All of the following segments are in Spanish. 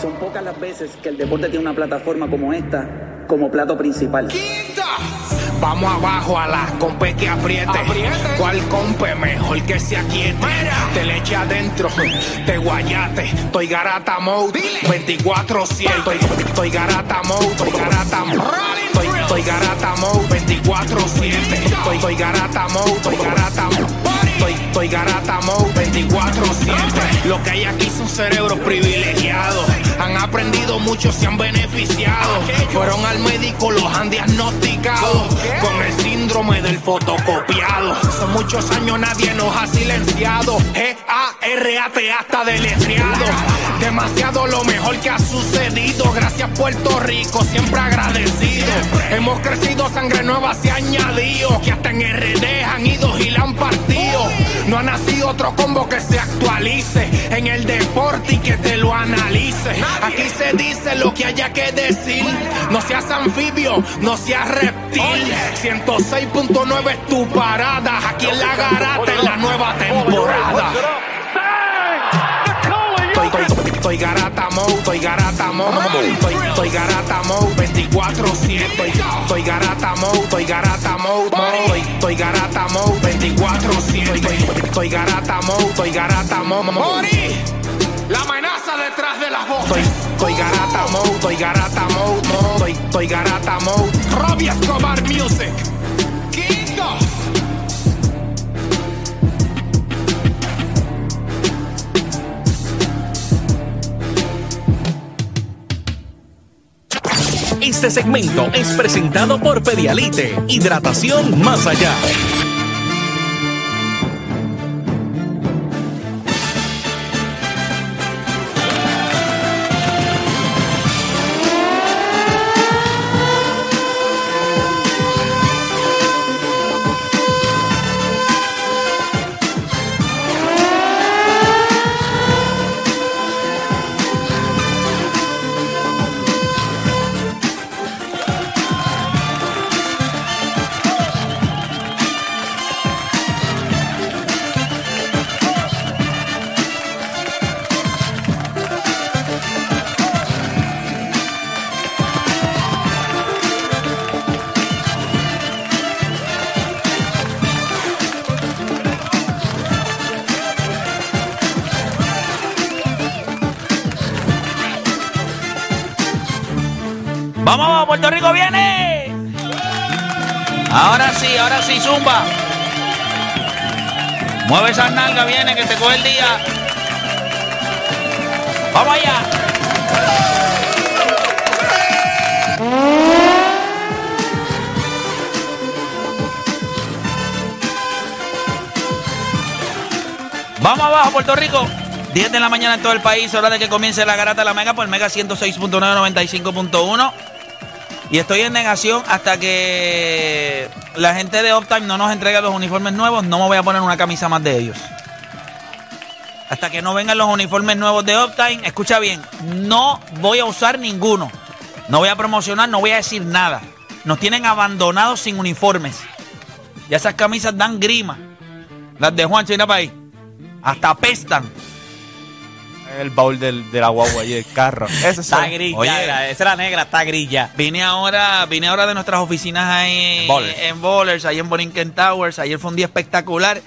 Son pocas las veces que el deporte tiene una plataforma como esta como plato principal. Vamos abajo a la compe que apriete. ¿Cuál compe mejor que se aquiete? Te le eche adentro, te guayate. Estoy garata mode, 24-7. Estoy, estoy garata mode, estoy garata mode. Estoy, estoy garata mode, 24-7. Estoy, estoy garata mode, estoy garata mode. Estoy, garata mode, 24-7. Lo que hay aquí son cerebros privilegiados. Han aprendido mucho, se han beneficiado. Fueron al médico, los han diagnosticado con el síndrome del fotocopiado. Son muchos años, nadie nos ha silenciado. G-A-R-A-T hasta deletreado. Demasiado lo mejor que ha sucedido. Gracias, Puerto Rico, siempre agradecido. Hemos crecido, sangre nueva se ha añadido. Que hasta en RD han ido No ha nacido otro combo que se actualice en el deporte y que te lo analice. Aquí se dice lo que haya que decir. No seas anfibio, no seas reptil. 106.9 es tu parada. Aquí en la garata en la nueva temporada. Estoy, garata mode, estoy garata mode, estoy, estoy garata mode, 24-7, estoy, estoy garata mode, estoy garata mode, estoy, estoy garata mode, 24-7, estoy, estoy garata mode, estoy garata mode, la amenaza detrás de la voz. Estoy, estoy garata mode, estoy garata mode, estoy, estoy garata mode, Robbie Escobar Music, Quinto. Este segmento es presentado por Pedialite, hidratación más allá. Puerto Rico viene. Ahora sí, ahora sí, zumba. Mueve esa nalga, viene, que te coge el día. Vamos allá. Vamos abajo, Puerto Rico. 10 de la mañana en todo el país, hora de que comience la garata de la Mega por Mega 106.995.1. Y estoy en negación hasta que la gente de Optime no nos entregue los uniformes nuevos. No me voy a poner una camisa más de ellos. Hasta que no vengan los uniformes nuevos de Optime, escucha bien, no voy a usar ninguno. No voy a promocionar, no voy a decir nada. Nos tienen abandonados sin uniformes. Ya esas camisas dan grima. Las de Juancho, mira para ahí. Hasta apestan. El baúl del, de la guagua y el carro. Ese Está grilla, Oye, esa era negra, está grilla. Vine ahora, vine ahora de nuestras oficinas ahí Bowlers. en Bowlers, ahí en Borinquen Towers. Ayer fue un día espectacular.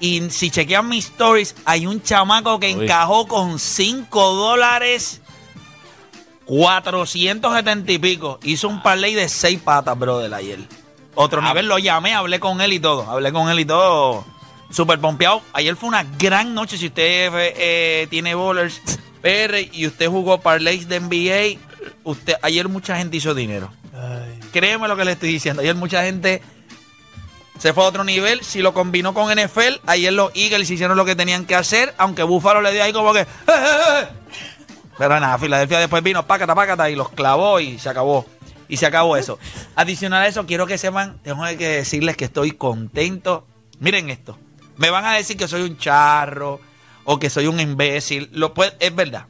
Y si chequean mis stories, hay un chamaco que Uy. encajó con 5 dólares 470 y pico. Hizo un parlay de 6 patas, brother, ayer. Otro Ah. nivel, lo llamé, hablé con él y todo. Hablé con él y todo. Súper pompeado. Ayer fue una gran noche. Si usted eh, tiene bowlers PR y usted jugó parlays de NBA, usted, ayer mucha gente hizo dinero. Créeme lo que le estoy diciendo. Ayer mucha gente Se fue a otro nivel. Si lo combinó con NFL, ayer los Eagles hicieron lo que tenían que hacer, aunque Buffalo le dio ahí como que. "Eh, eh, eh". Pero nada, Filadelfia después vino, pácata, pácata, y los clavó y se acabó. Y se acabó eso. Adicional a eso, quiero que sepan, tengo que decirles que estoy contento. Miren esto. Me van a decir que soy un charro o que soy un imbécil. Lo puede- es verdad.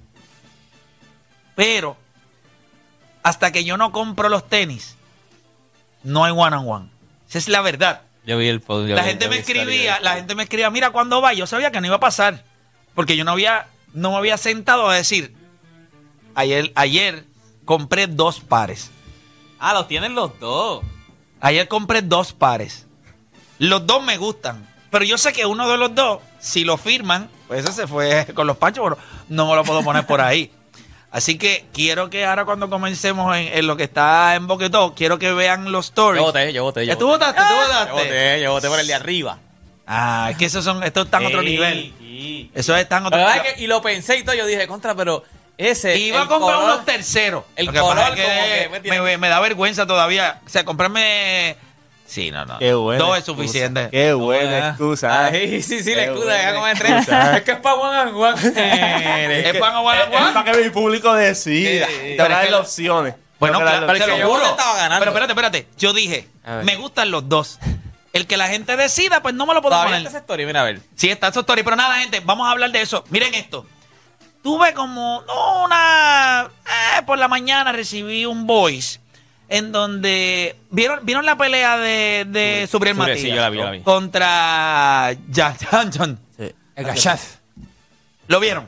Pero hasta que yo no compro los tenis, no hay one on one. Esa es la verdad. Yo vi el post. yo La vi- gente yo me escribía, la gente me escribía, mira cuándo va. Yo sabía que no iba a pasar. Porque yo no había, no me había sentado a decir, ayer, ayer compré dos pares. Ah, los tienen los dos. Ayer compré dos pares. Los dos me gustan. Pero yo sé que uno de los dos, si lo firman, pues ese se fue con los panchos, pero no me lo puedo poner por ahí. Así que quiero que ahora cuando comencemos en, en lo que está en Boquetó, quiero que vean los stories. Yo voté, yo voté. Yo ¿Ya ¿Tú votaste? ¿Tú Yo votaste? voté, yo voté por el de arriba. Ah, es que esos son, estos están a otro nivel. sí. Eso están a otro nivel. es que- y lo pensé y todo, yo dije, contra, pero ese. Iba a comprar color- unos terceros. el que color es como que me, me da vergüenza todavía. O sea, comprarme. Sí, no, no. Qué buena Dos es suficiente. Qué buena Ah, excusa. Ay, sí, sí, la excusa, tres. Es que es para one and one. ¿Es o one and one? Es para que mi público decida. Te Pero voy a dar opciones. Bueno, claro, las te lo juro. estaba ganando. Pero espérate, espérate. Yo dije, me gustan los dos. El que la gente decida, pues no me lo puedo Todavía poner. está esa story, mira a ver. Sí, está eso story. Pero nada, gente, vamos a hablar de eso. Miren esto. Tuve como no, una. eh, por la mañana recibí un voice en donde. ¿Vieron, ¿vieron la pelea de, de Subriel Subriel, Matías? sí, yo la vi, yo la vi. Contra Jack Johnson. El gachaz. ¿Lo vieron?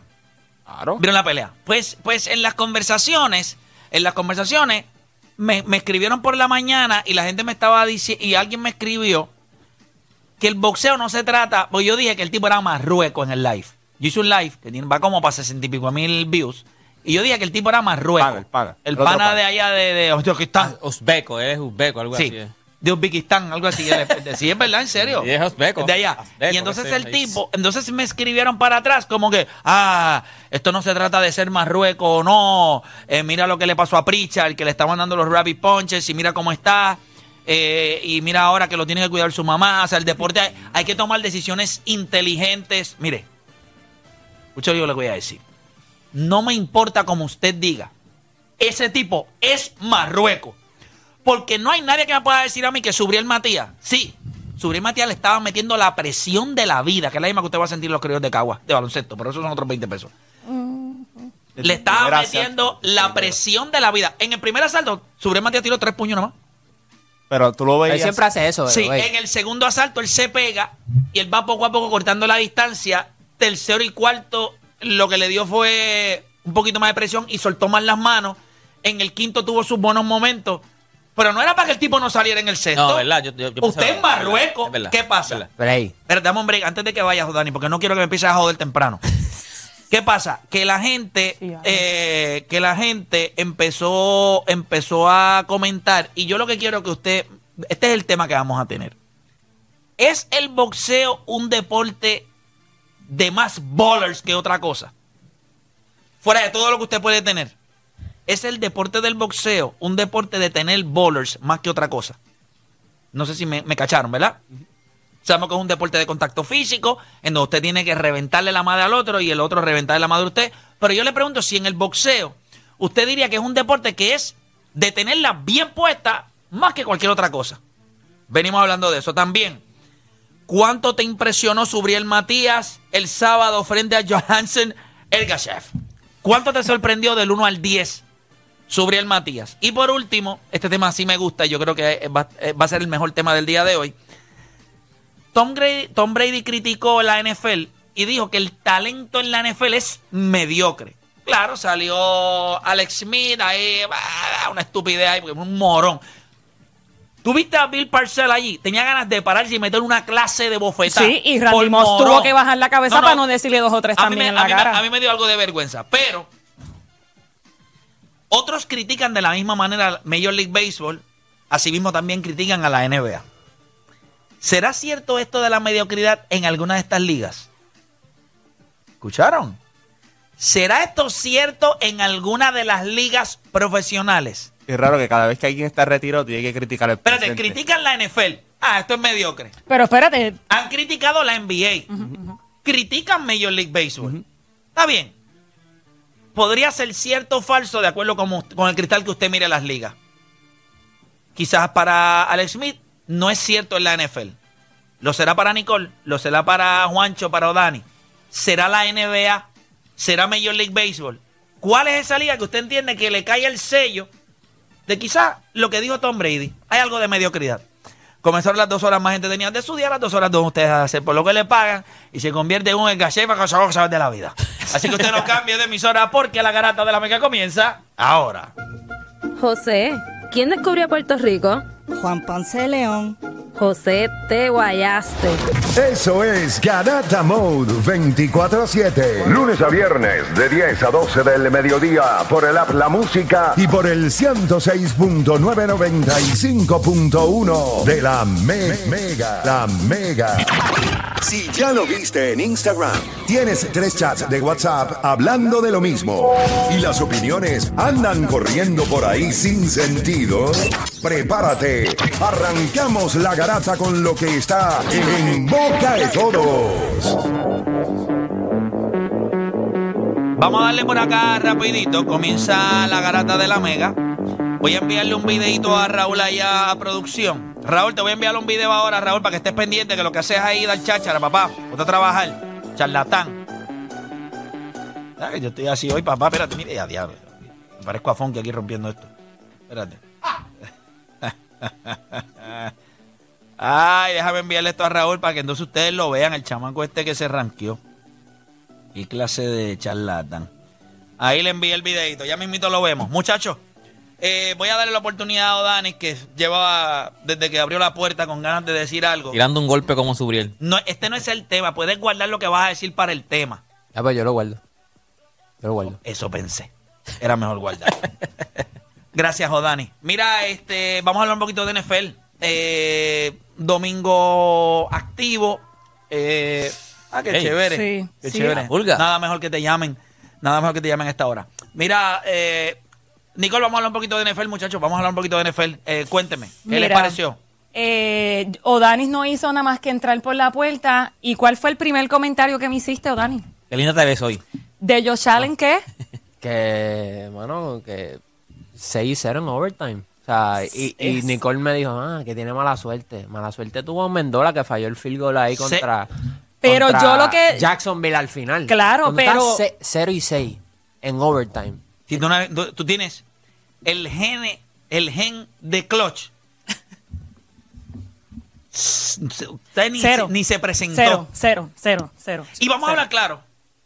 Claro. ¿Vieron la pelea? Pues, pues en las conversaciones, en las conversaciones, me, me escribieron por la mañana y la gente me estaba diciendo, y alguien me escribió que el boxeo no se trata, pues yo dije que el tipo era marrueco en el live. Yo hice un live que tiene, va como para sesenta y pico mil views. Y yo dije que el tipo era marrueco. Pana, el pana. El El otro pana pana. de allá de, de Uzbekistán. Ah, Uzbeko, él es uzbeko, algo Sí, así. es. de Uzbekistán, algo así. Sí, es verdad, en serio. Sí, es uzbeko. De allá. Y entonces el tipo, entonces me escribieron para atrás como que, ah, esto no se trata de ser marrueco o no. Eh, mira lo que le pasó a Pritchard, que le estaban dando los rabbit punches y mira cómo está. Eh, y mira ahora que lo tiene que cuidar su mamá. O sea, el deporte hay, hay que tomar decisiones inteligentes. Mire, escucha lo que yo le voy a decir. No me importa como usted diga. Ese tipo es marrueco. Porque no hay nadie que me pueda decir a mí que Subriel Matías. Sí, Subriel Matías le estaba metiendo la presión de la vida, que es la misma que usted va a sentir en los criollos de Cagua, de baloncesto, pero eso son otros 20 pesos. Le estaba metiendo la presión de la vida. En el primer asalto, Subriel Matías tiró tres puños nomás. Pero tú lo Él veías. siempre hace eso, Sí, en el segundo asalto él se pega y él va poco a poco cortando la distancia. Tercero y cuarto, lo que le dio fue un poquito más de presión y soltó más las manos. En el quinto tuvo sus buenos momentos. Pero no era para que el tipo no saliera en el sexto. No, verdad. Yo, yo- yo pensaba- Usted es Marruecos. verdad, ¿Qué pasa? Pero ahí, Pero dame un break antes de que vayas, Dani, porque no quiero que me empieces a joder temprano. ¿Qué pasa? Que la gente, Sí, eh, que la gente empezó, empezó a comentar, y yo lo que quiero que usted, este es el tema que vamos a tener. ¿Es el boxeo un deporte de más bowlers que otra cosa? Fuera de todo lo que usted puede tener. ¿Es el deporte del boxeo un deporte de tener bowlers más que otra cosa? No sé si me, me cacharon, ¿verdad? Sabemos que es un deporte de contacto físico, en donde usted tiene que reventarle la madre al otro y el otro reventarle la madre a usted. Pero yo le pregunto si en el boxeo usted diría que es un deporte que es de tenerla bien puesta más que cualquier otra cosa. Venimos hablando de eso también. ¿Cuánto te impresionó Subriel Matías el sábado frente a Johansen Ergashev? ¿Cuánto te sorprendió del 1 al 10 Subriel Matías? Y por último, este tema sí me gusta y yo creo que va, eh, va a ser el mejor tema del día de hoy. Tom Brady, Tom Brady criticó la NFL y dijo que el talento en la NFL es mediocre. Claro, salió Alex Smith ahí, una estupidez ahí, porque es un morón. ¿Tú viste a Bill Parcell allí? Tenía ganas de pararse y meter una clase de bofetada. Sí, y Randy Moss tuvo que bajar la cabeza para no decirle dos o tres también me, en la a mí me- cara. a mí me dio algo de vergüenza. Pero otros critican de la misma manera al Major League Baseball. Asimismo también critican a la NBA. ¿Será cierto esto de la mediocridad en alguna de estas ligas? ¿Escucharon? ¿Será esto cierto en alguna de las ligas profesionales? Es raro que cada vez que alguien está retirado tiene que criticar el Espérate, presente. critican la NFL. Ah, esto es mediocre. Pero espérate, Han criticado la NBA. Critican Major League Baseball. Está bien. Podría ser cierto o falso de acuerdo con, con el cristal que usted mire las ligas. Quizás para Alex Smith no es cierto en la NFL. Lo será para Nicole, lo será para Juancho, para Odani. ¿Será la NBA? ¿Será Major League Baseball? ¿Cuál es esa liga que usted entiende que le cae el sello de quizás lo que dijo Tom Brady? Hay algo de mediocridad. Comenzaron las dos horas más entretenidas de su día, las dos horas donde ustedes hacer por lo que le pagan y se convierte en un engachefa que sabe de la vida. Así que usted no cambie de emisora porque la garata de la mega comienza ahora. José, ¿quién descubrió Puerto Rico? Juan Ponce de León. José, te guayaste. Eso es Garata Mode 24-7. Lunes a viernes de 10 a 12 del mediodía por el app La Música y por el 106.995.1 de la Me- Mega. La Mega. Si ya lo viste en Instagram, tienes tres chats de WhatsApp hablando de lo mismo y las opiniones andan corriendo por ahí sin sentido, prepárate. Arrancamos la garata con lo que está en boca de todos. Vamos a darle por acá rapidito. Comienza la garata de la mega. Voy a enviarle un videito a Raúl allá a producción. Raúl, te voy a enviar un video ahora, Raúl, para que estés pendiente que lo que haces ahí dar cháchara, papá. Ponte a trabajar. Charlatán. Yo estoy así hoy, papá. Espérate, mire, ya, diablo. Me parezco a Fonky aquí rompiendo esto. Espérate. Ay, déjame enviarle esto a Raúl para que entonces ustedes lo vean, el chamaco este que se ranqueó. Y clase de charlatán. Ahí le envié el videito, ya mismito lo vemos. Muchachos, eh, voy a darle la oportunidad a Dani que lleva desde que abrió la puerta con ganas de decir algo. Tirando un golpe como Subriel. No, este no es el tema, puedes guardar lo que vas a decir para el tema. Ya, pues yo lo guardo. Yo lo guardo. Eso pensé. Era mejor guardar. Gracias, Odani. Mira, este, vamos a hablar un poquito de NFL. Eh, domingo activo. Eh, ah, qué Ey. chévere. Sí, qué sí. chévere. Nada mejor que te llamen. Nada mejor que te llamen a esta hora. Mira, eh, Nicole, vamos a hablar un poquito de NFL, muchachos. Vamos a hablar un poquito de NFL. Eh, cuénteme, ¿qué les Mira. pareció? eh, Odanis no hizo nada más que entrar por la puerta. ¿Y cuál fue el primer comentario que me hiciste, Odanis? Qué linda te ves hoy. ¿De Josh Allen qué? Que, bueno, que 6-0 en overtime. O sea, y, y Nicole me dijo, ah, que tiene mala suerte. Mala suerte tuvo Mendola que falló el field goal ahí Se- contra, Pero contra yo lo que- Jacksonville al final. Claro, Cuando pero- ce- 0 y 6 en overtime. Si tú, una- tú- tú tienes el gene, el gen de clutch. Usted ni, Cero. se, ni se presentó. Cero, cero, cero, cero. Y vamos a hablar claro.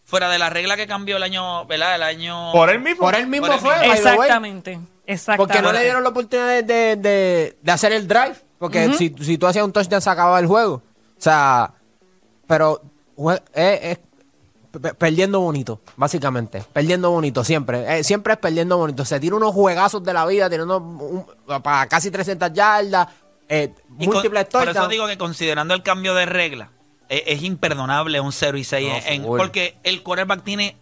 Fuera de la regla que cambió el año, ¿verdad? El año. Por él mismo. Por él mismo Por él fue. mismo. Exactamente, exactamente. Porque no le dieron la oportunidad de, de- de- hacer el drive. Porque si, si tú hacías un touchdown se acababa el juego. O sea, pero es, es pe- perdiendo bonito, básicamente. Perdiendo bonito, siempre. Eh, siempre es perdiendo bonito. Se tira unos juegazos de la vida, tirando un- para casi 300 yardas, eh, Y con- múltiples por eso touchdowns. digo que considerando el cambio de regla, es imperdonable un 0 y 6. No, en- porque el quarterback tiene.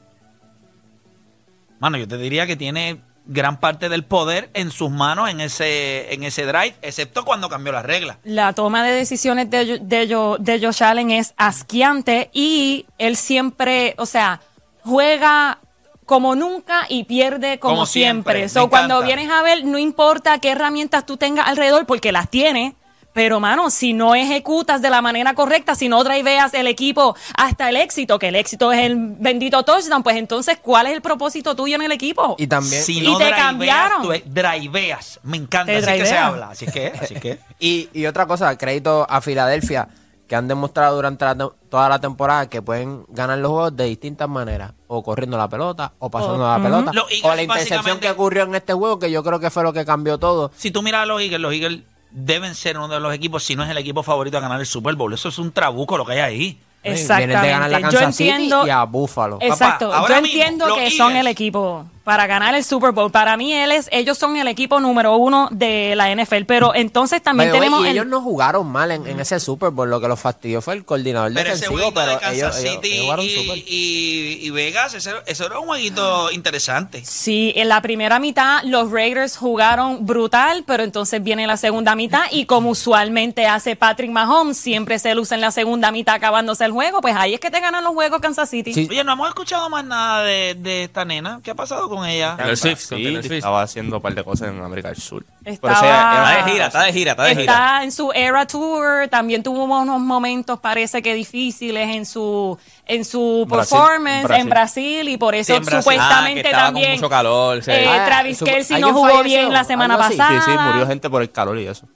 Mano, yo te diría que tiene gran parte del poder en sus manos en ese, en ese drive, excepto cuando cambió la regla. La toma de decisiones de, de, Jo- de Josh Allen es asqueante y él siempre, o sea, juega como nunca y pierde como, Como siempre, siempre. So, cuando vienes a ver, no importa qué herramientas tú tengas alrededor, porque las tienes. Pero, mano, si no ejecutas de la manera correcta, si no driveas el equipo hasta el éxito, que el éxito es el bendito touchdown, pues entonces, ¿cuál es el propósito tuyo en el equipo? Y también. Si Y no te driveas, cambiaron. tú driveas. Me encanta, Te así que se habla. Así que, así que. Y, y otra cosa, crédito a Filadelfia, que han demostrado durante la te- toda la temporada que pueden ganar los juegos de distintas maneras, o corriendo la pelota, o pasando la ujú. pelota, Los Eagles o la intercepción que ocurrió en este juego, que yo creo que fue lo que cambió todo. Si tú miras a los Eagles, los Eagles deben ser uno de los equipos, si no es el equipo favorito a ganar el Super Bowl. Eso es un trabuco lo que hay ahí. Vienen de ganar la Exactamente. Yo Kansas City entiendo. y a Buffalo. Exacto. ahora Yo mismo, entiendo que son el equipo. Para ganar el Super Bowl. Para mí, él es, ellos son el equipo número uno de la NFL. Pero entonces también tenemos. y el- ellos no jugaron mal en, en ese Super Bowl. Lo que los fastidió fue el coordinador Pero ese defensivo. jueguito Pero de Kansas ellos, City ellos jugaron y, súper. y- y Vegas, ese- eso era un jueguito interesante. Sí, en la primera mitad los Raiders jugaron brutal, pero entonces viene la segunda mitad y como usualmente hace Patrick Mahomes, siempre se luce en la segunda mitad acabándose el juego, pues ahí es que te ganan los juegos Kansas City. Oye, no hemos escuchado más nada de, de esta nena. ¿Qué ha pasado con ella? Taylor Swift, sí, estaba haciendo un par de cosas en América del Sur. Estaba- Pero ella- ella- Está de gira, está de gira, está de gira. Está en su era tour, también tuvo unos momentos parece que difíciles en su en su Brasil, performance Brasil. en Brasil y por eso Sí, supuestamente Ah, también mucho calor, sí. eh, Ah, Travis Kelsey no ¿alguien jugó falleció? bien la semana pasada. Sí, sí, murió gente por el calor y eso.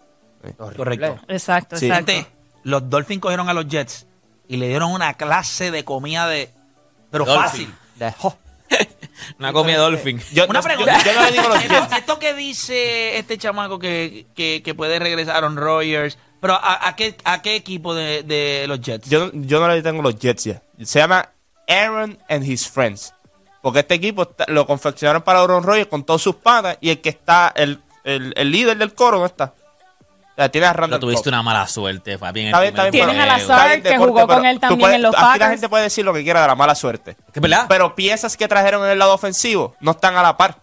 Correcto. Exacto, Sí. exacto. Gente, los Dolphins cogieron a los Jets y le dieron una clase de comida de. Pero Dolphin. fácil. Una comida dolphin. una pregunta. esto, esto que dice este chamaco que, que, que puede regresar Aaron Rodgers, pero ¿a, a qué, a qué equipo de, de los Jets? Yo, yo no le tengo los Jets ya. Se llama Aaron and His Friends. Porque este equipo está- lo confeccionaron para Aaron Rodgers con todos sus patas y el que está, el, el, el líder del coro no está. O sea, tiene a Pero tuviste una mala suerte, el Está bien, está bien, Tienes a bien, que jugó con él también puedes- en los Aquí la Packers. gente puede decir lo que quiera de la mala suerte. ¿Es verdad? Pero piezas que trajeron en el lado ofensivo no están a la par.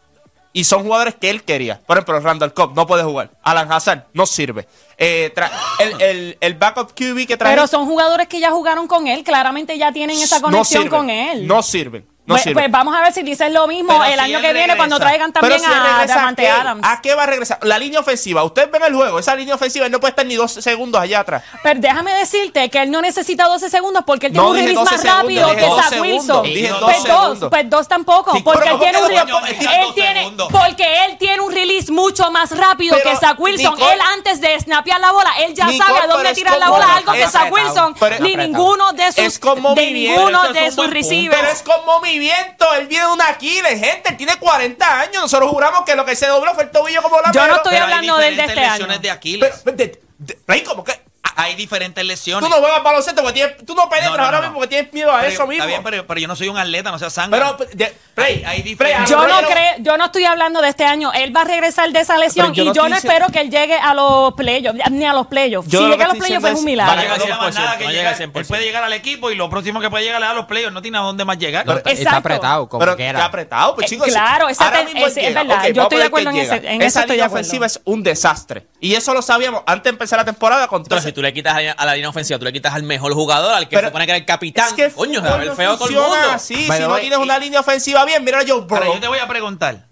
Y son jugadores que él quería. Por ejemplo, Randall Cobb no puede jugar. Alan Hazard no sirve. Eh, tra- el, el, el backup QB que trajeron Pero son jugadores que ya jugaron con él, claramente ya tienen esa conexión con él. No sirven. No pues, pues vamos a ver si dices lo mismo Pero el si año que viene cuando traigan también Pero si a regresa, Davante qué? Adams. ¿A qué va a regresar? La línea ofensiva. Ustedes ven el juego. Esa línea ofensiva él no puede estar ni dos segundos allá atrás. Pero déjame decirte que él no necesita 12 segundos porque él tiene No un release 12 más segundos, rápido que 2 Zach Wilson. dije 2 pues segundos. dos, pues dos tampoco. Sí, porque él tiene un ¿cómo que re- dos segundos? él tiene, porque él tiene un release mucho más rápido Pero, que Zach Wilson. Nicole- él antes de snapear la bola, él ya Nicole, sabe a dónde tirar la como- bola, algo que Zach. Wilson ni ninguno de sus de ninguno de sus receivers. Pero es con movimiento. Él viene de una Aquiles, gente. Él tiene 40 años. Nosotros juramos que lo que se dobló fue el tobillo como la Yo no estoy Pero hablando del de este año. de Aquiles. Pero, de- de- Rey, ¿cómo que? Hay diferentes lesiones. Tú no juegas baloncesto porque tienes, tú no penetras No, no, ahora no, mismo porque tienes miedo a Pero eso mismo. Está bien, pero, pero yo no soy un atleta, no sea sangre. Pero, de- Rey, hay, diferentes. Yo no creo, yo no estoy hablando de este año. Él va a regresar de esa lesión yo y no yo no espero que él llegue a los playoffs, ni a los playoffs. Yo si lo llega a los playoffs es un milagro. No llega llega más 100%, nada que no llegar. llega 100%. Él puede llegar al equipo y lo próximo que puede llegar es a los playoffs. No tiene a dónde más llegar. Está apretado, como Pero quiera. está apretado, pues Eh, chicos. claro, esa es- verdad. Yo estoy de acuerdo en Esa eso de línea ofensiva es un desastre. Y eso lo sabíamos antes de empezar la temporada con todo le quitas a la- a la línea ofensiva, tú le quitas al mejor jugador, al que Pero se supone que era el capitán. Es que Coño, se va a ver feo a todo el mundo. así. Si no way, tienes una línea ofensiva bien, mira a Joe Pero yo te voy a preguntar.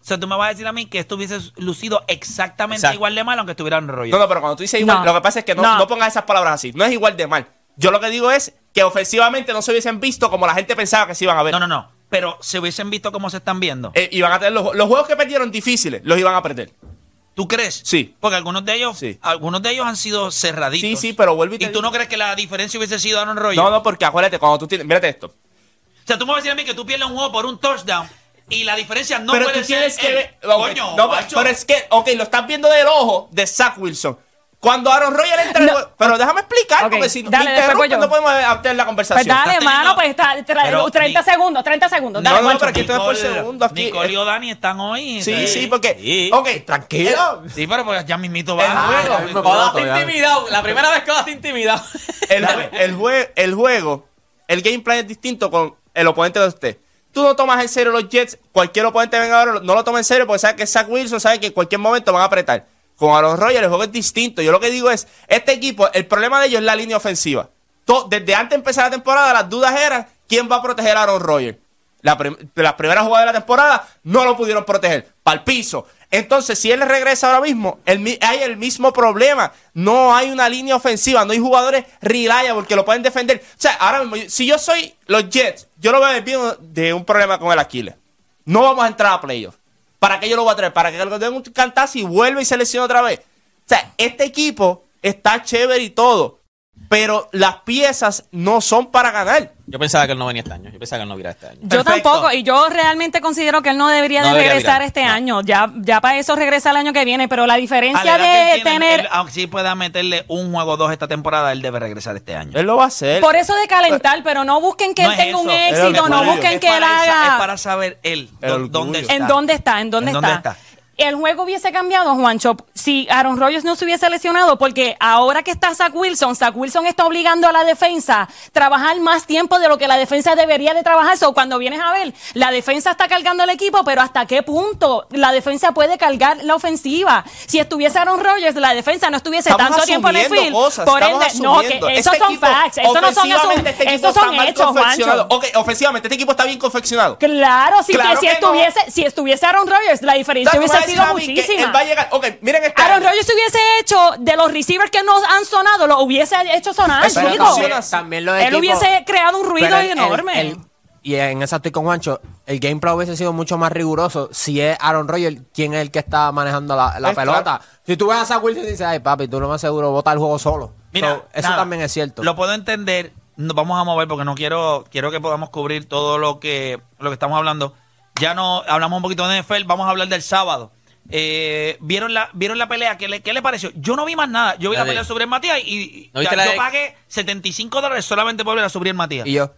O sea, tú me vas a decir a mí que esto hubiese lucido exactamente Exacto. igual de mal aunque estuviera en rollo. No, no, pero cuando tú dices igual, No. lo que pasa es que no, No. no pongas esas palabras así. No es igual de mal. Yo lo que digo es que ofensivamente no se hubiesen visto como la gente pensaba que se iban a ver. no, no, no. Pero se hubiesen visto cómo se están viendo. Eh, iban a tener los, los juegos que perdieron difíciles, los iban a perder. ¿Tú crees? Sí. Porque algunos de ellos, Sí. algunos de ellos han sido cerraditos. Sí, sí, pero vuelvo y te ¿Y tú digo- no crees que la diferencia hubiese sido Aaron Rodgers? No, no, porque acuérdate, cuando tú tienes. Mírate esto. O sea, tú me vas a decir a mí que tú pierdes un juego por un touchdown y la diferencia no pero puede tú ser. tienes que ver. ok, Coño, no, macho. pero es que, ok, lo estás viendo del ojo de Zach Wilson. Cuando Aaron Rodgers entra. en el No. juego- Pero déjame explicar, porque si dale, yo. no podemos tener la conversación. Pues dale, mano, pues está, tra- Pero, 30 Ni- segundos, 30 segundos. Dale, No, no, pero aquí esto es por segundo. Aquí, Nicole y eh, O'Dani están hoy. Sí, eh, sí, porque. Sí. Ok, Tranquilo. Sí, pero pues ya mismito va El juego. Ah, No, intimidado. La primera vez que vas intimidado. el, el, jue- el juego, el gameplay es distinto con el oponente de usted. Tú no tomas en serio los Jets, cualquier oponente venga ahora, no lo toma en serio porque sabe que Zach Wilson sabe que en cualquier momento van a apretar. Con Aaron Rodgers el juego es distinto. Yo lo que digo es, este equipo, el problema de ellos es la línea ofensiva. Desde antes de empezar la temporada, las dudas eran quién va a proteger a Aaron Rodgers. La las primeras jugadas de la temporada no lo pudieron proteger. Para el piso. Entonces, si él regresa ahora mismo, hay el mismo problema. No hay una línea ofensiva, no hay jugadores reliable que lo pueden defender. O sea, ahora mismo, si yo soy los Jets, yo lo veo de un problema con el Aquiles. No vamos a entrar a playoffs. ¿Para qué yo lo voy a traer? ¿Para que lo den un cantazo y vuelva y se otra vez? O sea, este equipo está chévere y todo. Pero las piezas no son para ganar. Yo pensaba que él no venía este año. Yo pensaba que él no viera este año. Yo Perfecto. tampoco, y yo realmente considero que él no debería No de debería regresar virar, este no. año. Ya, ya para eso regresa el año que viene, pero la diferencia de él tiene, tener... él, aunque sí pueda meterle un juego o dos esta temporada, él debe regresar este año. Él lo va a hacer. Por eso de calentar, pero no busquen que No él tenga un eso, éxito, no busquen Es que él esa- haga... Es para saber él dónde está. ¿En dónde está? ¿En dónde, ¿En dónde está? El juego hubiese cambiado, Juancho, si Aaron Rodgers no se hubiese lesionado, porque ahora que está Zach Wilson, Zach Wilson está obligando a la defensa a trabajar más tiempo de lo que la defensa debería de trabajar. So, cuando vienes a ver, la defensa está cargando el equipo, pero ¿hasta qué punto la defensa puede cargar la ofensiva? Si estuviese Aaron Rodgers, la defensa no estuviese Estamos tanto tiempo en el field. cosas, Por ende, no, que esos Este son facts, esos no son, este esos son hechos. Juancho. Ok, ofensivamente, este equipo está bien confeccionado. Claro, sí, Claro que si no. estuviese, si estuviese Aaron Rodgers, la diferencia hubiese me sido muchísima. Él va a llegar. Ok, miren Aaron. Rodgers hubiese hecho de los receivers que nos han sonado, lo hubiese hecho sonar, así. También los Él hubiese creado un ruido Pero el- enorme. el- y en esa estoy con Juancho. El gameplay hubiese sido mucho más riguroso si es Aaron Rodgers quien es el que está manejando la, la Es pelota. claro. Si tú ves a Zach Wilson y dices, ay papi, tú lo más seguro bota el juego solo. Mira, So, eso nada, también es cierto. Lo puedo entender. Nos vamos a mover porque no quiero quiero que podamos cubrir todo lo que lo que estamos hablando. Ya no hablamos un poquito de NFL, vamos a hablar del sábado. Eh, ¿vieron, la, ¿Vieron la pelea? ¿Qué le, ¿Qué le pareció? Yo no vi más nada. Yo vi la pelea sobre el Matías y, y- ¿No ya, yo de- pagué 75 dólares solamente por ver a Subriel Matías. y yo,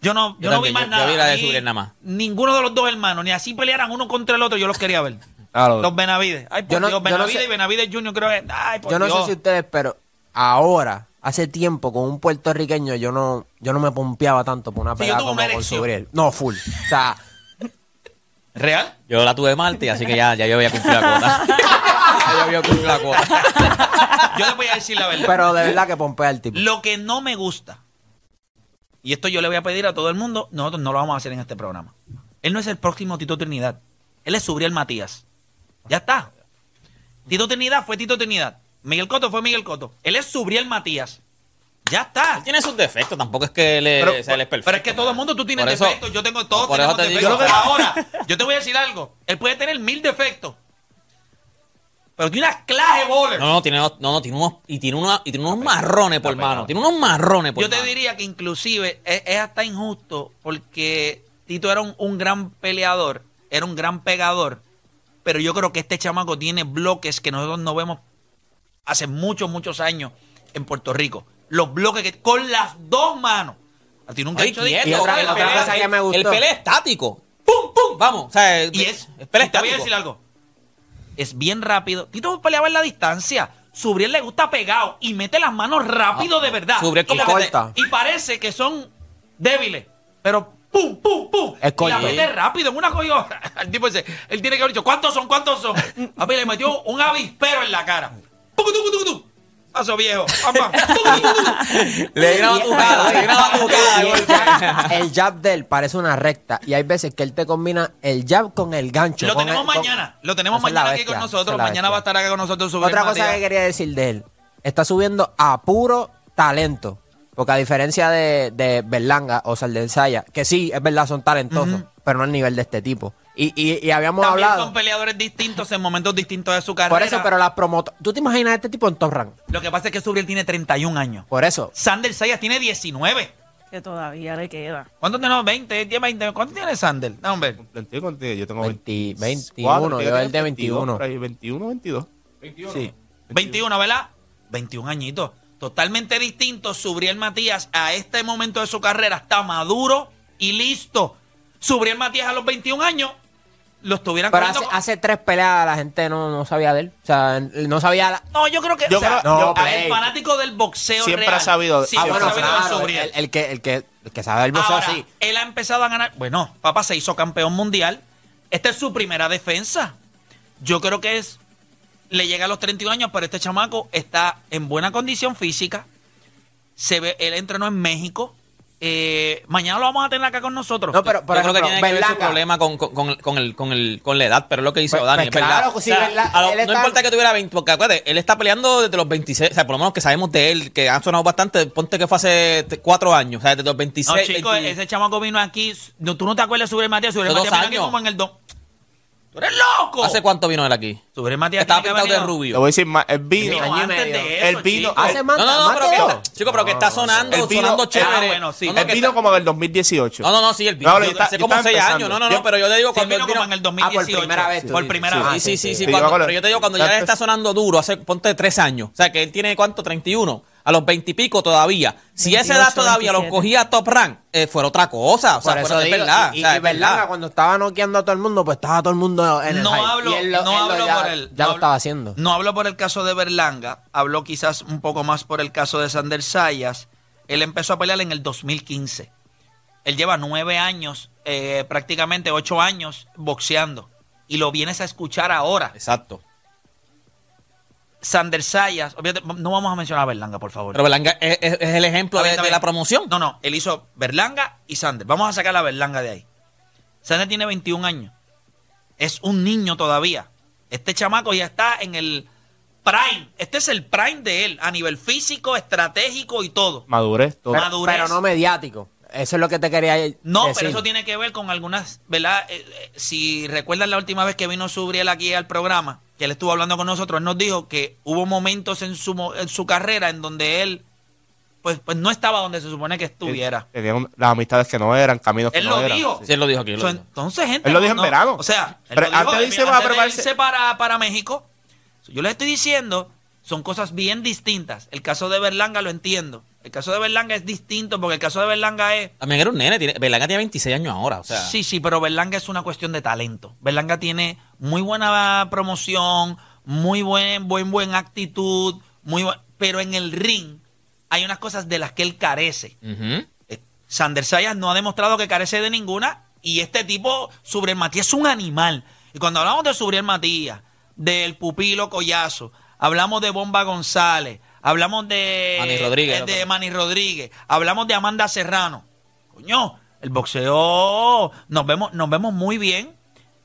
Yo no, yo Yo no vi más yo- nada. yo vi la de Subriel nada más. Ninguno de los dos hermanos, ni así pelearan uno contra el otro, yo los quería ver. Claro. Los Benavides. Ay, por no- Dios, no Benavides sé- y Benavides Jr. creo que... Ay, por yo no Dios. sé si ustedes, pero ahora, hace tiempo, con un puertorriqueño, yo no, yo no me pompeaba tanto por una Sí, pelea tuve como con. Subriel. No, full. O sea, ¿Real? Yo la tuve Marty, así que ya, ya yo había cumplido la cuota. ya yo había cumplido la cuota. Yo les voy a decir la verdad. pero de verdad que pompea el tipo. Lo que no me gusta, y esto yo le voy a pedir a todo el mundo, nosotros no lo vamos a hacer en este programa. Él no es el próximo Tito Trinidad. Él es Subriel Matías. Ya está. Tito Trinidad fue Tito Trinidad. Miguel Coto fue Miguel Coto. Él es Subriel Matías. Ya está. Él tiene sus defectos, tampoco es que él es, Pero, o sea, él es perfecto. pero es que todo el mundo tú tienes eso- defectos, yo tengo todos por eso tenemos te digo- defectos. Ahora, yo te voy a decir algo. Él puede tener mil defectos. Pero tiene una clase bowler. No, no, tiene, no, no, tiene unos, y tiene unos, y tiene unos marrones por mano. Tiene unos marrones por Yo te diría que inclusive es, es hasta injusto porque Tito era un, un gran peleador, era un gran pegador, pero yo creo que este chamaco tiene bloques que nosotros no vemos hace muchos, muchos años en Puerto Rico. Los bloques que con las dos manos. Tiene un Ay, gancho de quieto, Y otra- el otra pelea- cosa que me gustó. El pelea estático. ¡Pum, pum! Vamos. O sea, Y es, el pelea y te voy a estático. decir algo. Es bien rápido. Tito peleaba en la distancia. Subriel le gusta pegado y mete las manos rápido de verdad. Subriel y, como te- corta. y parece que son débiles. Pero pum, pum, pum. Es y la mete rápido. En una cogió. El tipo dice, él tiene que haber dicho, ¿cuántos son? ¿Cuántos son? A ver, le metió un avispero en la cara. Pucu, tucu, tucu, tucu. Paso viejo. Le di una batucada, le di una batucada. El, jab, el jab de él parece una recta. Y hay veces que él te combina el jab con el gancho. Lo con tenemos el- con- mañana. Lo tenemos Esa mañana aquí con nosotros. Mañana va a estar acá con nosotros. Otra cosa Matías. que quería decir de él. Está subiendo a puro talento. Porque a diferencia de, de Berlanga o Saldensaya, que sí, es verdad, son talentosos, pero no al nivel de este tipo. Y, y, y habíamos También hablado. son peleadores distintos en momentos distintos de su carrera. Por eso, pero las promotoras. ¿Tú te imaginas a este tipo en top rank? Lo que pasa es que Subriel tiene 31 años. Por eso. Sander Sayas tiene 19. Que todavía le queda. ¿Cuántos tenemos? 20, 10, 20. ¿Cuánto tiene Sander? Un ver. Contigo, contigo, Yo tengo 20, 24, 21, yo yo el de tengo 21. por ahí, 21, 22. Sí. 21, ¿verdad? 21 añitos. Totalmente distinto. Subriel Matías a este momento de su carrera está maduro y listo. Subriel Matías a los 21 años lo estuvieran Pero hace, con- hace tres peleas la gente no, no sabía de él. O sea, no sabía. la- No, yo creo que. Yo o sea, creo- No, yo- el fanático del boxeo Siempre real ha sabido- siempre Ah, ha bueno, sabido de claro, Subriel. el, el que, el, que, el que sabe el boxeo, Ahora, sí. él ha empezado a ganar. Bueno, papá se hizo campeón mundial. Esta es su primera defensa. Yo creo que es. Le llega a los 31 años, pero este chamaco está en buena condición física. Se ve, él entrenó en México. Eh, mañana lo vamos a tener acá con nosotros. No, pero por Yo creo que tiene que ver su problema con, con, con el, con, el, con, el, con la edad, pero es lo que dice Pues- Dani, pues es verdad. claro, O sea, verdad, a lo- él no está- importa que tuviera 20, porque acuérdate, él está peleando desde los 26, o sea, por lo menos que sabemos de él, que han sonado bastante, ponte que fue hace 4 años, o sea, desde los 26. No, chicos, 20 ese chamaco vino aquí. no, tú no te acuerdas sobre Matías. Sobre Matías vino aquí como en el do- ¡Tú eres loco! ¿Hace cuánto vino él aquí? Subriel Matías Estaba pintado de venido- rubio. Te voy a decir más. El vino. Vino antes de eso, el vino. chico. Hace más, No, no, no, pero que está, chico, pero que está sonando, El vino- sonando ah, chévere. bueno, sí. No, no, el que vino está- como en el 2018. No, no, no, sí, el vino. No, yo está- hace yo como estaba seis empezando. años. No, no, Yo- no, pero yo te digo Sí, cuando vino él vino. como en el 2018. primera vez, tú Por dices. primera Sí, vez. Sí, sí, sí, sí, Sí, cuando- yo me acuerdo. pero yo te digo cuando ya está sonando duro, hace, ponte tres años. O sea, que él tiene, ¿cuánto? 31. A los 20 y pico todavía. Si esa edad 28, todavía lo 27. cogía top rank, eh, fuera otra cosa. O sea, fuera eso de verdad. y, o sea, y verdad. cuando estaba noqueando a todo el mundo, pues estaba todo el mundo en el No hype. hablo, Y él lo- no hablo ya, por él. Ya no lo estaba haciendo. No hablo por el caso de Berlanga, hablo quizás un poco más por el caso de Sander Sayas. Él empezó a pelear en el 2015. Él lleva nueve años, eh, prácticamente ocho años boxeando. Y lo vienes a escuchar ahora. Exacto. Sander Sayas, obviamente, no vamos a mencionar a Berlanga, por favor. Pero Berlanga es, es- es el ejemplo de, la promoción. No, no, él hizo Berlanga y Sander. Vamos a sacar a Berlanga de ahí. Sander tiene 21 años. Es un niño todavía. Este chamaco ya está en el prime. Este es el prime de él, a nivel físico, estratégico y todo. Madurez. todo. Pero, madurez. pero no mediático. Eso es lo que te quería No, decir. pero eso tiene que ver con algunas, ¿verdad? Eh, eh, si recuerdan la última vez que vino Subriel aquí al programa, que él estuvo hablando con nosotros, él nos dijo que hubo momentos en su, mo- en su carrera en donde él, pues, pues no estaba donde se supone que estuviera. Tenía un- las amistades que no eran, caminos que Él no lo eran. dijo. Sí, él lo dijo aquí. él lo So, dijo. entonces, gente. Él lo no- dijo en no- verano. O sea, él Pero lo dijo, antes de irse para antes de irse para, para México. Yo les estoy diciendo, son cosas bien distintas. El caso de Berlanga lo entiendo. El caso de Berlanga es distinto porque el caso de Berlanga es. También era un nene. Tiene, Berlanga tiene 26 años ahora. O sea, Sí, sí, pero Berlanga es una cuestión de talento. Berlanga tiene muy buena promoción, muy buen, buen, buen actitud, muy pero en el ring hay unas cosas de las que él carece. Eh, Sander Sayas no ha demostrado que carece de ninguna y este tipo, Subriel Matías, es un animal. Y cuando hablamos de Subriel Matías, del pupilo Collazo, hablamos de Bomba González, hablamos de Manny Rodríguez, de otro. Manny Rodríguez, hablamos de Amanda Serrano. Coño, el boxeo nos vemos, nos vemos muy bien.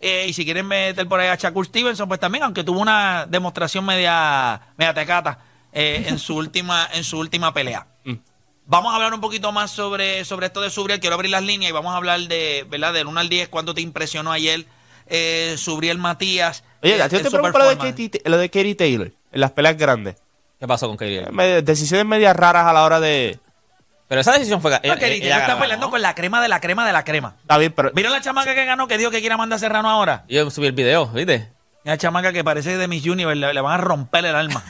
Eh, y si quieren meter por ahí a Shakur Stevenson, pues también, aunque tuvo una demostración media, media tecata eh, en su última, en su última pelea. Vamos a hablar un poquito más sobre, sobre esto de Subriel. Quiero abrir las líneas y vamos a hablar de, ¿verdad? Del 1 al 10, cuánto te impresionó ayer eh, Subriel Matías. Oye, eh, ¿a ti en te pregunto lo de? Katie, lo de Katie Taylor en las peleas grandes? ¿Qué pasó con Katie? Me- Decisiones medias raras a la hora de. Pero esa decisión fue. No, que ella está ganó, peleando ¿no? con la crema de la crema de la crema. Está bien, pero. ¿Vieron la chamaca que ganó que dijo que quiere Amanda Serrano ahora? Yo subí el video, ¿viste? Una chamaca que parece de Miss Universe, le, le van a romper el alma.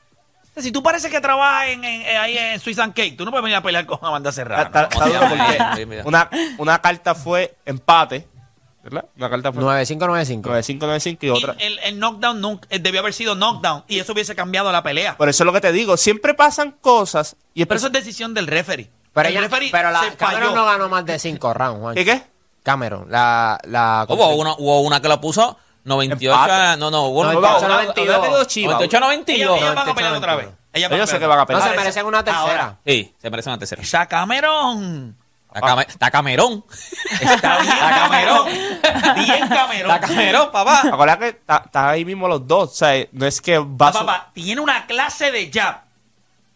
si tú pareces que trabajas en, en- eh, ahí en Swiss and Cake, tú no puedes venir a pelear con Amanda Serrano. Está- está Mira. una, una carta fue empate, ¿verdad? Una carta fue 9595. 9595 y Y otra. el, el knockdown nunca- eh, debió haber sido knockdown y eso hubiese cambiado la pelea. Por eso es lo que te digo, siempre pasan cosas y Pero eso es decisión del referee. Pero, el ella- referee pero la, se Cameron falló. no ganó más de 5 rounds, Juan. ¿Qué qué? Cameron, la... la Hubo una, hubo una que lo puso 98 Empate. a, No, no, hubo No, una- empate. Una- una- 92. una- tenido chiva. 98 a Ellas, 92. ellas van a pelear 98, otra vez. Ellos a sé que van a No pelear. se merecen una tercera. Ahora. Sí, se merece una tercera. Esa Cameron. Está, Came- está Camerón. Está bien Cameron. Bien Cameron. Está Camerón, papá. Acuérdate que está está ahí mismo los dos, o sea, no es que va a su- Papá, tiene una clase de jab.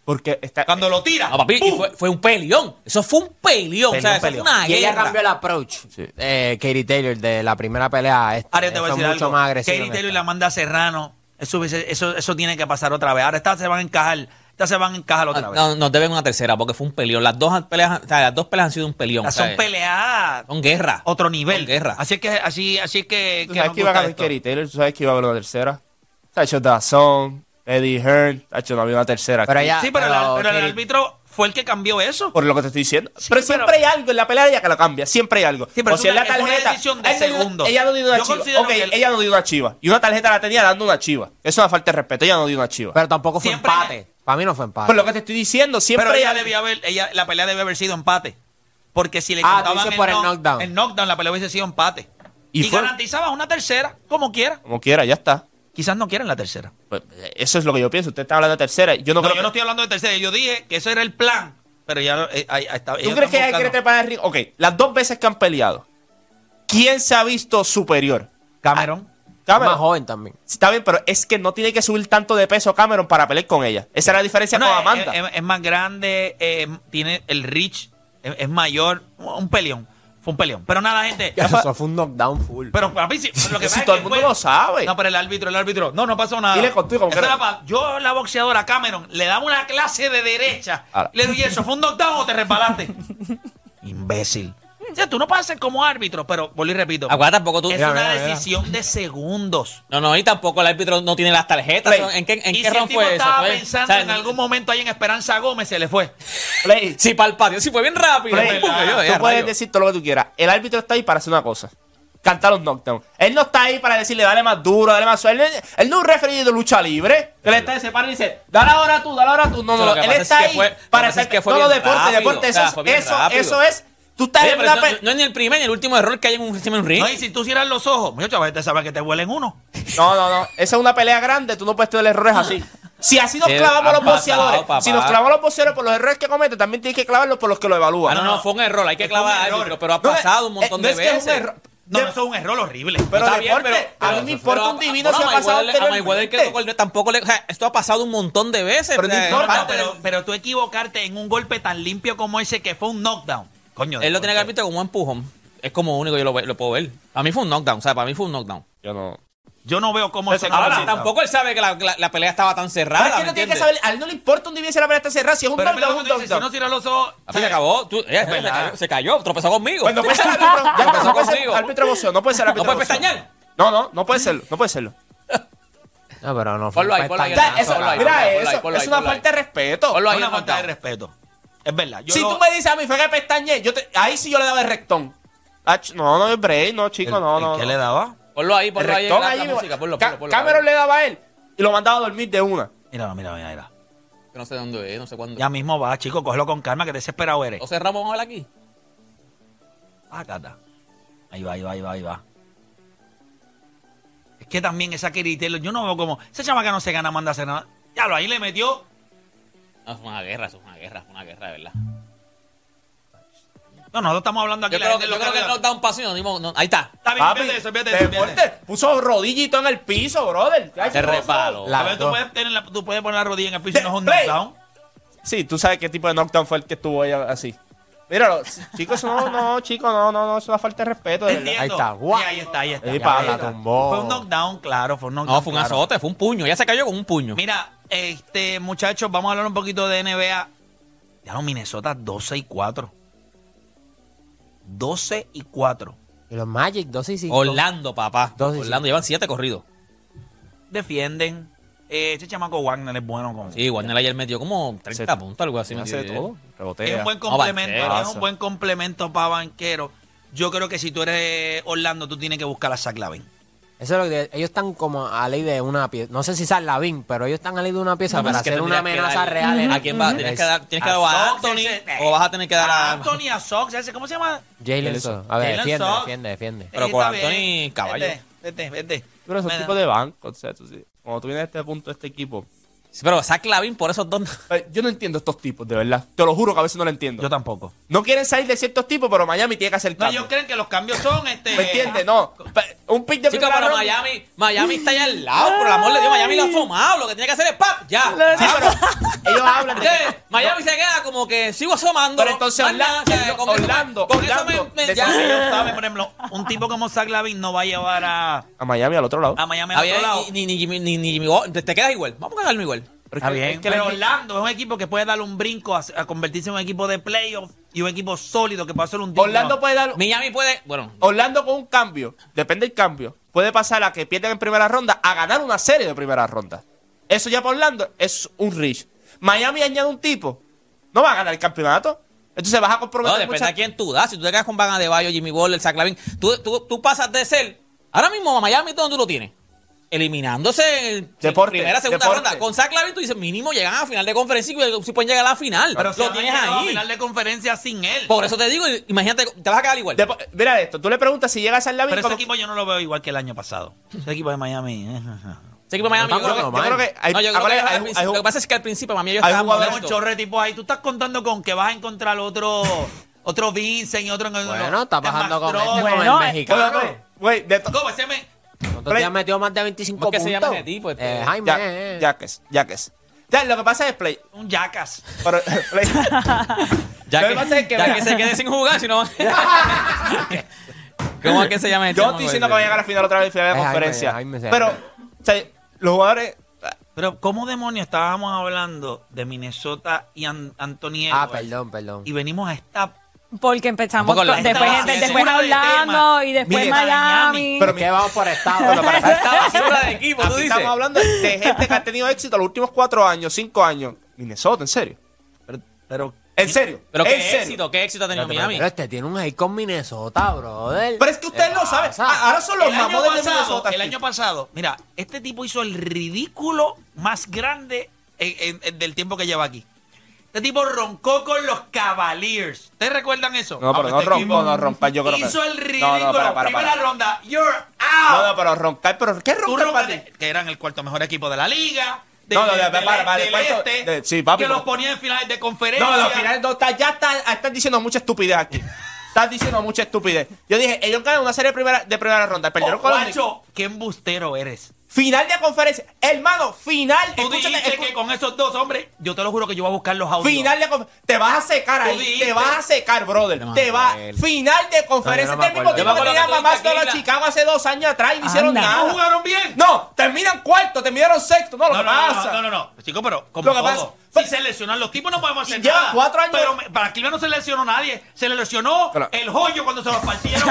porque está Cuando lo tira. No, papi, fue, fue un peleón. Eso fue un peleón. o sea, eso Peleón, fue una Y ella cambió el approach. Eh, Katie Taylor de la primera pelea. a esta. Ahora te voy a decir mucho algo. más. Katie Taylor y la Amanda Serrano. Eso, eso, eso tiene que pasar otra vez. Ahora estas se van a encajar. Estas se van a encajar otra vez. No, nos deben una tercera porque fue un peleón. Las dos peleas, o sea, las dos peleas han sido un peleón. O sea, son peleas Son guerra. otro nivel. Son guerra. Así es que, así, así es que, Tú que sabes que iba a ganar. Katie Taylor, tú sabes que iba a haber una tercera. Tacho Dazón, Eddie Hearn, no había una tercera. Pero ella- Sí, pero, el- Pero árbitro fue el que cambió eso. Por lo que te estoy diciendo. Sí, pero pero- siempre hay algo en la pelea de ella que lo cambia. Siempre hay algo. Sí, pero o una- la es una tarjeta. decisión de ella no dio- segundos. Ella no dio una Yo chiva. Ok, el- ella no dio una chiva. Y una tarjeta la tenía dando una chiva. Eso es una falta de respeto. Ella no dio una chiva. Pero tampoco fue Siempre- empate. Para mí no fue empate. Por lo que te estoy diciendo, siempre Pero hay ella debía haber, ella, la pelea debe haber sido empate. Porque si le Ah, contaban dices por el knock- knockdown. el knockdown, la pelea hubiese sido empate. Y Y, fue- garantizaba una tercera, como quiera. Como quiera, ya está. Quizás no quieren la tercera. Pues, eso es lo que yo pienso. Usted está hablando de tercera. Yo no, No, creo yo no que- estoy hablando de tercera. Yo dije que eso era el plan. Pero ya eh, ahí- está. ¿Tú crees que ella quiere trepar el ring? Ok, las dos veces que han peleado, ¿quién se ha visto superior? Cameron. Cameron. Más joven también. Está bien, pero es que no tiene que subir tanto de peso Cameron para pelear con ella. Esa es la diferencia No, con es- Amanda. Es, es más grande, eh, tiene el reach, es, es mayor, un peleón. Fue un peleón. Pero nada, gente. Eso fue un knockdown full. Pero papi, lo que Si pasa todo es el mundo fue- lo sabe. No, pero el árbitro, el árbitro. No, no pasó nada. Dile contigo, yo, la boxeadora Cameron, le daba una clase de derecha. Ahora. Le doy eso. ¿Fue un knockdown o te resbalaste? Imbécil. O sea, tú no puedes ser como árbitro, pero vuelvo y repito. Acuérdate, tampoco tú. Es Mira, una mira, mira. decisión de segundos. No, no, y tampoco el árbitro no tiene las tarjetas. Play. ¿En qué, en y qué si el tipo fue eso? estaba pensando en algún momento ahí en Esperanza Gómez, se le fue. Play. Sí, para el patio, sí fue bien rápido. Play. Yo, Tú puedes rayo. decir todo lo que tú quieras. El árbitro está ahí para hacer una cosa. Cantar los knockdowns. Él no está ahí para decirle dale más duro, dale más suave. Él, él no es un referido de lucha libre. Él está ahí, se para y dice, dale ahora tú, dale ahora tú. No, no, no. Él está ahí fue- para hacer que fue No, no, bien deporte, rápido, deporte. o sea, eso, eso, eso es. Tú estás Oye, en pero una no, pe- no es ni el primer ni el último error que hay en un, encima de un ring. No, y si tú cierras los ojos, muchachos, a veces sabe que te huelen uno. No, no, no. Esa es una pelea grande. Tú no puedes tener errores así. Si así nos Sí, clavamos ha los pasado, boxeadores, papá. si nos clavamos los boxeadores por los errores que cometen, también tienes que clavarlos por los que lo Ah, evalúan. no, no, fue un error. Hay que clavar error. árbitro, pero ha No, pasado un eh, montón no de es que es un veces. error. No, eso es un error horrible. Pero Está bien, deporte, pero- a mí me importa pero un divino si ha pasado Mayweather- a Mayweather que anteriormente. tocó el- tampoco le, o sea, esto ha pasado un montón de veces. Pero o sea, no es importa, No, parte pero, del- pero tú equivocarte en un golpe tan limpio como ese que fue un knockdown. Coño. él lo tiene que haber visto como un empujón. Es como único yo lo, lo puedo ver. A mí fue un knockdown, o sea, para mí fue un knockdown. Yo no. Yo no veo cómo se Ahora, tampoco él sabe que la, la- la pelea estaba tan cerrada. Pero es que ¿me no tiene que entiendes? saber, a él no le importa un divino si la pelea está cerrada, si es un Pero mira knockdown, lo un que tú dices, si no cierras los ojos. Así se acabó. Tú- ella- se, verdad. cayó, se cayó, tropezó conmigo. Pues no puede ser árbitro. Ya Empezó está, no puede ser conmigo. árbitro boxeo, no puede ser ¿No árbitro de puedes boxeo. pestañear? No, no, no puede serlo, no puede serlo. No, pero no fue Ponlo ahí, un ponlo ahí, pestañazo, Ya, eso- ponlo ahí, mira ponlo ahí, eso, ponlo ahí, es una ponlo ahí. falta de respeto. Ponlo ahí una falta de respeto. Es verdad. Yo Si lo- tú me dices a mí fue que pestañé, yo te, ahí sí yo le daba el rectón. No, no es break, no, chico, ¿El- no, el no. ¿Qué no. le daba? Ponlo ahí, El ponlo ahí en rectón la, ahí la música. Ponlo, ponlo, ponlo. Cameron le daba a él y lo mandaba a dormir de una. Mira, mira, mira, mira. Que no sé dónde es, no sé cuándo. Ya mismo va, chico, cógelo con calma, que desesperado eres. ¿O cerramos vamos a ver aquí? Ah, cata. Ahí va, ahí va, ahí va, ahí va. Es que también esa Taylor, yo no veo como. Esa chamaca no se gana, manda a hacer nada. Ya lo ahí le metió. No, fue una guerra, eso fue una guerra, fue una guerra, de verdad. No, nosotros estamos hablando aquí. Yo la creo, que- yo lo creo que nos da un paso y nos dimos. no, ahí está. Está bien, Papi, fíjate eso, fíjate eso, deporte, puso rodillito en el piso, brother. Chico, resbaló. La- A ver, tú dos. puedes, tener la- tú puedes poner la rodilla en el piso y no es un Play. knockdown. Sí, tú sabes qué tipo de knockdown fue el que estuvo ahí así. Míralo, chicos, no, no, chicos, no, no, no, es una falta de respeto. de verdad. Entiendo. Ahí está, guau. Sí, ahí está, ahí está. Ahí pa- la tumbó. Fue un knockdown, claro, fue un knockdown. No, fue un claro. azote, fue un puño. Ya se cayó con un puño. Mira, este, muchachos, vamos a hablar un poquito de NBA. Ya no, Minnesota 12 y 4. 12 y 4. Y los Magic, 2 y 5. Orlando, papá. Dos y Orlando, llevan siete corridos. Defienden. Eh, ese chamaco Wagner es bueno con. Sí, Warner ayer metió como 30 Se- puntos, algo así. Hace metió. de todo, Es rebotea. un buen No, complemento, banquero. es un buen complemento para banquero. Yo creo que si tú eres Orlando, tú tienes que buscar a Zach Lavin. Eso es lo que ellos están como a ley de una pieza. No sé si San Lavín, pero ellos están a ley de una pieza No, para es hacer una amenaza real. ¿A quién vas? Tienes que dar, tienes que dar o a Sox, Anthony ese- o vas a tener que dar a. Anthony, a Sox, ese- ¿cómo se llama? Jalen Sox. A ver, Jalen defiende, Sox. defiende, defiende. Pero Eh, con Anthony bien. Caballo. Vete, vete, vete. Pero esos Mira. tipos de banco, o sea, tú sí- cuando tú vienes a este punto este equipo, pero Zach Lavin por esos dos. eh, yo no entiendo estos tipos, de verdad. Te lo juro que a veces no lo entiendo. Yo tampoco. No quieren salir de ciertos tipos, pero Miami tiene que hacer No, cambio. ellos creen que los cambios son este. ¿Me entiendes? No. Un pick de Chico, primera pero ronda. Miami, Miami está allá al lado, por el amor de Dios, Miami lo ha asomado, lo que tiene que hacer es ¡pap! ¡Ya! Sí, pero ellos hablan de Entonces, Miami se queda como que sigo asomando. Pero entonces Orlando- Orlando- con eso me- Orlando, me- de ya. esa- Ellos saben, por ejemplo, un tipo como Zach Lavin no va a llevar a, a Miami al otro lado. a Miami al Está otro lado. ni, ni, Jimmy- ni, ni Jimmy te, te quedas igual. Vamos a quedarlo igual. Está bien, es que pero la- Orlando es un equipo que puede darle un brinco a, a convertirse en un equipo de playoff y un equipo sólido que puede hacer un digno. Orlando puede dar. Miami puede, bueno, Orlando con un cambio, depende del cambio, puede pasar a que pierdan en primera ronda a ganar una serie de primera ronda. Eso ya para Orlando es un reach. Miami añade un tipo, no va a ganar el campeonato. Entonces vas a no, comprometer depende muchas- de quién tú das. Si tú te quedas con Van Adebayo, Jimmy Butler, Zach Lavin, tú, tú, tú pasas de ser, ahora mismo a Miami, ¿dónde tú lo tienes? Eliminándose en Deporte, primera, segunda deporte. ronda. Con Zach Lavin tú dices, mínimo llegan a final de conferencia y si pueden llegar a la final. Pero si lo han tienes llegado a ahí. final de conferencia sin él. Por eso te digo, imagínate, te vas a quedar igual. Depo- Mira esto, tú le preguntas si llega a San Lavin Pero ese equipo yo no lo veo igual que el año pasado. Ese equipo de Miami. eh, Ese equipo de Miami, No yo creo está que- bueno, yo creo que hay, No, yo creo ahora que hay- al principio- hay- lo que pasa es que al principio Miami ellos hay estaban jugadores- un chorro de tipos ahí. Tú estás contando con que vas a encontrar otro, otro Vincent y otro. Bueno, está bajando con Mastro. este, con Bueno, el mexicano. Güey, güey, de ¿Cómo? Me- Nosotros ya metió más de 25 ¿Cómo es que se puntos. llama ese tipo, este? Eh, Jaime. ya, eh. Ya, lo que pasa es Play. un jackass. Pero, Play. Ya Lo que, que pasa es que, ya mira. que se quede sin jugar, si no. ¿Cómo es que se llama el Yo estoy diciendo que va a llegar a la final otra vez final de Es Jaime, conferencia. Jaime Serra. pero, o sea, los jugadores. Pero, ¿cómo demonios estábamos hablando de Minnesota y An- Anthony Ah, perdón, perdón. Y venimos a esta. Porque empezamos con- después, Estaba después tema. y después Mire, Miami. Pero que vamos por estado. Bueno, para basura de equipo, tú dices. estamos hablando de gente que ha tenido éxito los últimos cuatro años, cinco años. Minnesota, en serio. Pero, pero En serio. Pero qué serio. éxito, qué éxito ha tenido Pero, Miami. pero este tiene un hate con Minnesota, brother. Pero es que ustedes lo saben. Ah, Ahora son los mamones de Minnesota. el aquí. año pasado, mira, este tipo hizo el ridículo más grande en- en- en- del tiempo que lleva aquí. Este tipo roncó con los Cavaliers. ¿Ustedes recuerdan eso? No, pero Ah, no este roncó, no rompa. Yo creo que. Hizo el No, ridículo. no, para, para, Primera ronda, you're No, out. no, pero roncar, pero ¿qué roncar para ti? que eran el cuarto mejor equipo de la liga. de- No, no, de- de- del- para, para, del este, de- sí, papi, que no. los ponía en finales de conferencia. No, no, al final no, está- ya está, estás diciendo mucha estupidez aquí. Estás diciendo mucha estupidez. Yo dije, ellos ganan una serie de primera, de primera ronda. Perdieron Oh, con los guacho, qué embustero eres. Final de conferencia. Hermano, final. Tú Escúchate, dijiste que con esos dos hombres, yo te lo juro que yo voy a buscar los audios. Final de conferencia. Te vas a secar ahí. dijiste. Te vas a secar, brother. No te va. Final de conferencia. No, no este es el mismo tipo que tenía mamá solo a. Chicago hace dos años atrás y no hicieron nada. ¿No jugaron bien? No, terminan cuarto, terminaron sexto. No, lo No, que no, no, pasa. no, no, no, Chico, pero como Lo que todo. pasa- si se lesionan los tipos no podemos hacer Lleva nada. cuatro años- Pero me- para Cleveland no se lesionó nadie. Se le lesionó Claro. el joyo cuando se los partieron.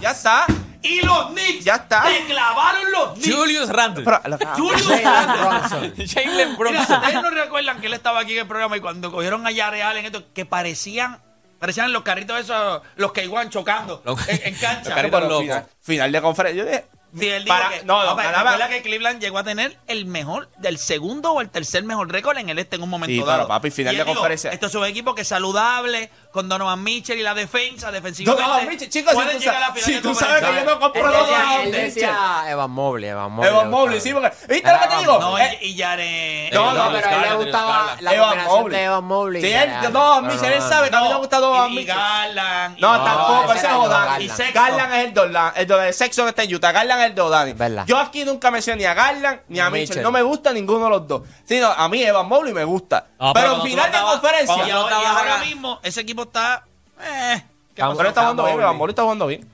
Ya está. Y los Knicks. Ya está. Te clavaron los Knicks. Julius Randle. Pero, Julius Jalen Randle. Jalen Mira, Brunson. ustedes no recuerdan que él estaba aquí en el programa y cuando cogieron a Yare Allen, esto, que parecían, parecían los carritos esos, los que igual chocando Los- en, en los cancha. locos. final, final de conferencia. Yo dije, Sí, él dijo para- que, no, no, ganaba- recuerda que Cleveland llegó a tener el mejor, del segundo o el tercer mejor récord en el este en un momento Sí, dado. pero, papi, final Y de dijo, conferencia. Esto es un equipo que es saludable, con Donovan Mitchell y la defensa, defensivamente. Donovan Mitchell, chicos, si tú llegar a la sabes- final si tú sabes que yo no compro Donovan Mitchell. Evan Mobley, Evan Mobley. Evan le Mobley, sí, porque. ¿Viste lo que te digo? No, Eh, y, y Yare... No, No, no, pero a él le gustaba la Evan combinación Mobley. de Evan Mobley. Sí, él, no, No, Mitchell, no, él no. sabe que a mí me gusta Donovan Mitchell. Garland. y- No, No, tampoco, ese es era Odani. Garland. Es el Dolan, el sexo que está en Utah. Garland es el de Odani. Verdad. Yo aquí nunca mencioné ni a Garland ni a Mitchell. No me gusta ninguno de los dos. Sí, no, a mí Evan Mobley me gusta. No, pero en final de conferencia. y ahora- mismo ese equipo está... Eh. Pero está jugando bien, Mobley está jugando bien.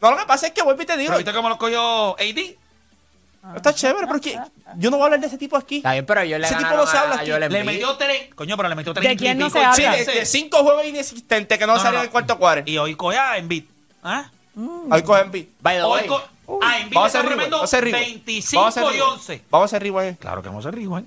No, lo que pasa es que vuelvo y te digo. ¿Pero viste cómo lo cogió AD? Está chévere, pero que yo no voy a hablar de ese tipo aquí. Está bien, pero ellos le Ese tipo no se habla a, a aquí. Le Embiid. metió tres. Coño, pero le metió tres. ¿De quién no se Sí, habla? de, cinco juegos inexistentes que no, salieron no. en el cuarto cuadro. Y hoy coge a Embiid. ¿Ah? Ahí cogen beat. By the Hoy way, co a Embiid Vamos a a rewind. 25 Vamos a hacer y rewind. 11. Vamos a hacer rewind. Claro que vamos a hacer rewind.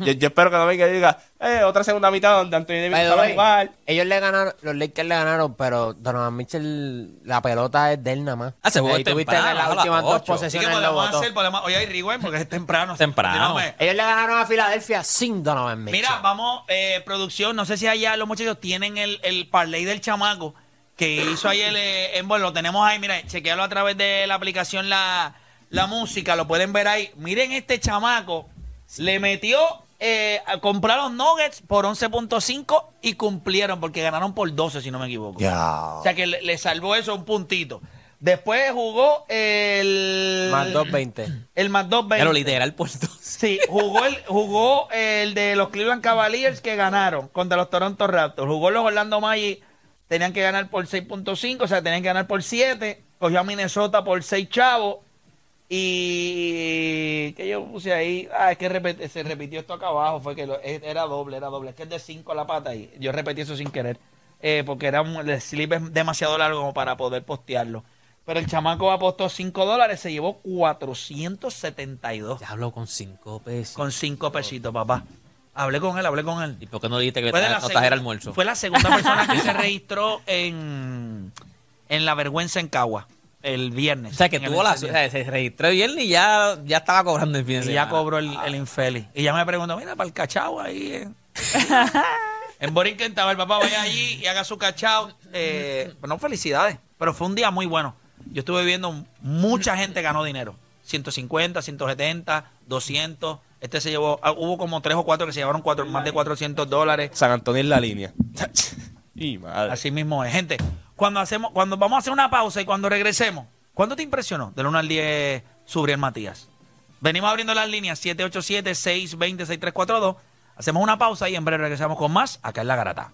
Yo, yo espero que no venga y diga, eh, otra segunda mitad donde Anthony Davis the va a jugar. ellos le ganaron, los Lakers le ganaron, pero Donovan Mitchell, la pelota es de él nada más. Ah, se jugó Ahí tuviste temprano, que las últimas dos ocho. Así que posesiones podemos hacer, podemos, hoy hay rewind porque es temprano. Temprano. Ellos le ganaron a Filadelfia sin Donovan Mitchell. Mira, vamos, eh, producción, no sé si allá los muchachos tienen el, el parlay del chamaco que hizo ayer eh, en bueno, lo tenemos ahí, mira, chequealo a través de la aplicación la, la música, lo pueden ver ahí. Miren este chamaco, le metió, eh, a comprar los nuggets por 11.5 y cumplieron porque ganaron por 12, si no me equivoco. O sea que le, le salvó eso un puntito. Después jugó el... Más 2.20. El más 2.20. Pero literal por dos. Sí, jugó el, jugó el de los Cleveland Cavaliers que ganaron contra los Toronto Raptors. Jugó los Orlando Magic, tenían que ganar por 6.5, o sea, tenían que ganar por 7. Cogió a Minnesota por 6 chavos. Y que yo puse ahí, ah, es que repet- se repitió esto acá abajo, fue que lo- e- era doble, era doble, es que es de 5 la pata y yo repetí eso sin querer, eh, porque era un, el slip es demasiado largo como para poder postearlo. Pero el chamaco apostó 5 dólares, se llevó 472. Ya hablo con cinco pesos. Con cinco pesitos, papá. Hablé con él, hablé con él. ¿Y por qué no dijiste que Fue, tra- no trajera almuerzo? fue la segunda persona que se registró en, en La Vergüenza en Cagua el viernes. O sea, que el tuvo la suerte, se registró bien y ya, ya estaba cobrando el fin de Y ya cobró el, el infeliz. Y ya me preguntó, mira, para el cachao ahí. En, en Borinquen estaba el papá, vaya allí y haga su cachao. Eh, no, felicidades. Pero fue un día muy bueno. Yo estuve viendo, mucha gente ganó dinero. 150, 170, 200. Este se llevó, ah, hubo como tres o cuatro que se llevaron cuatro, más de 400 dólares. San Antonio en la línea. y madre. Así mismo es. Gente, cuando hacemos, cuando vamos a hacer una pausa y cuando regresemos, ¿cuándo te impresionó? Del 1 al 10, Subriel Matías. Venimos abriendo las líneas 787-620-6342 Hacemos una pausa y en breve regresamos con más acá en La Garata.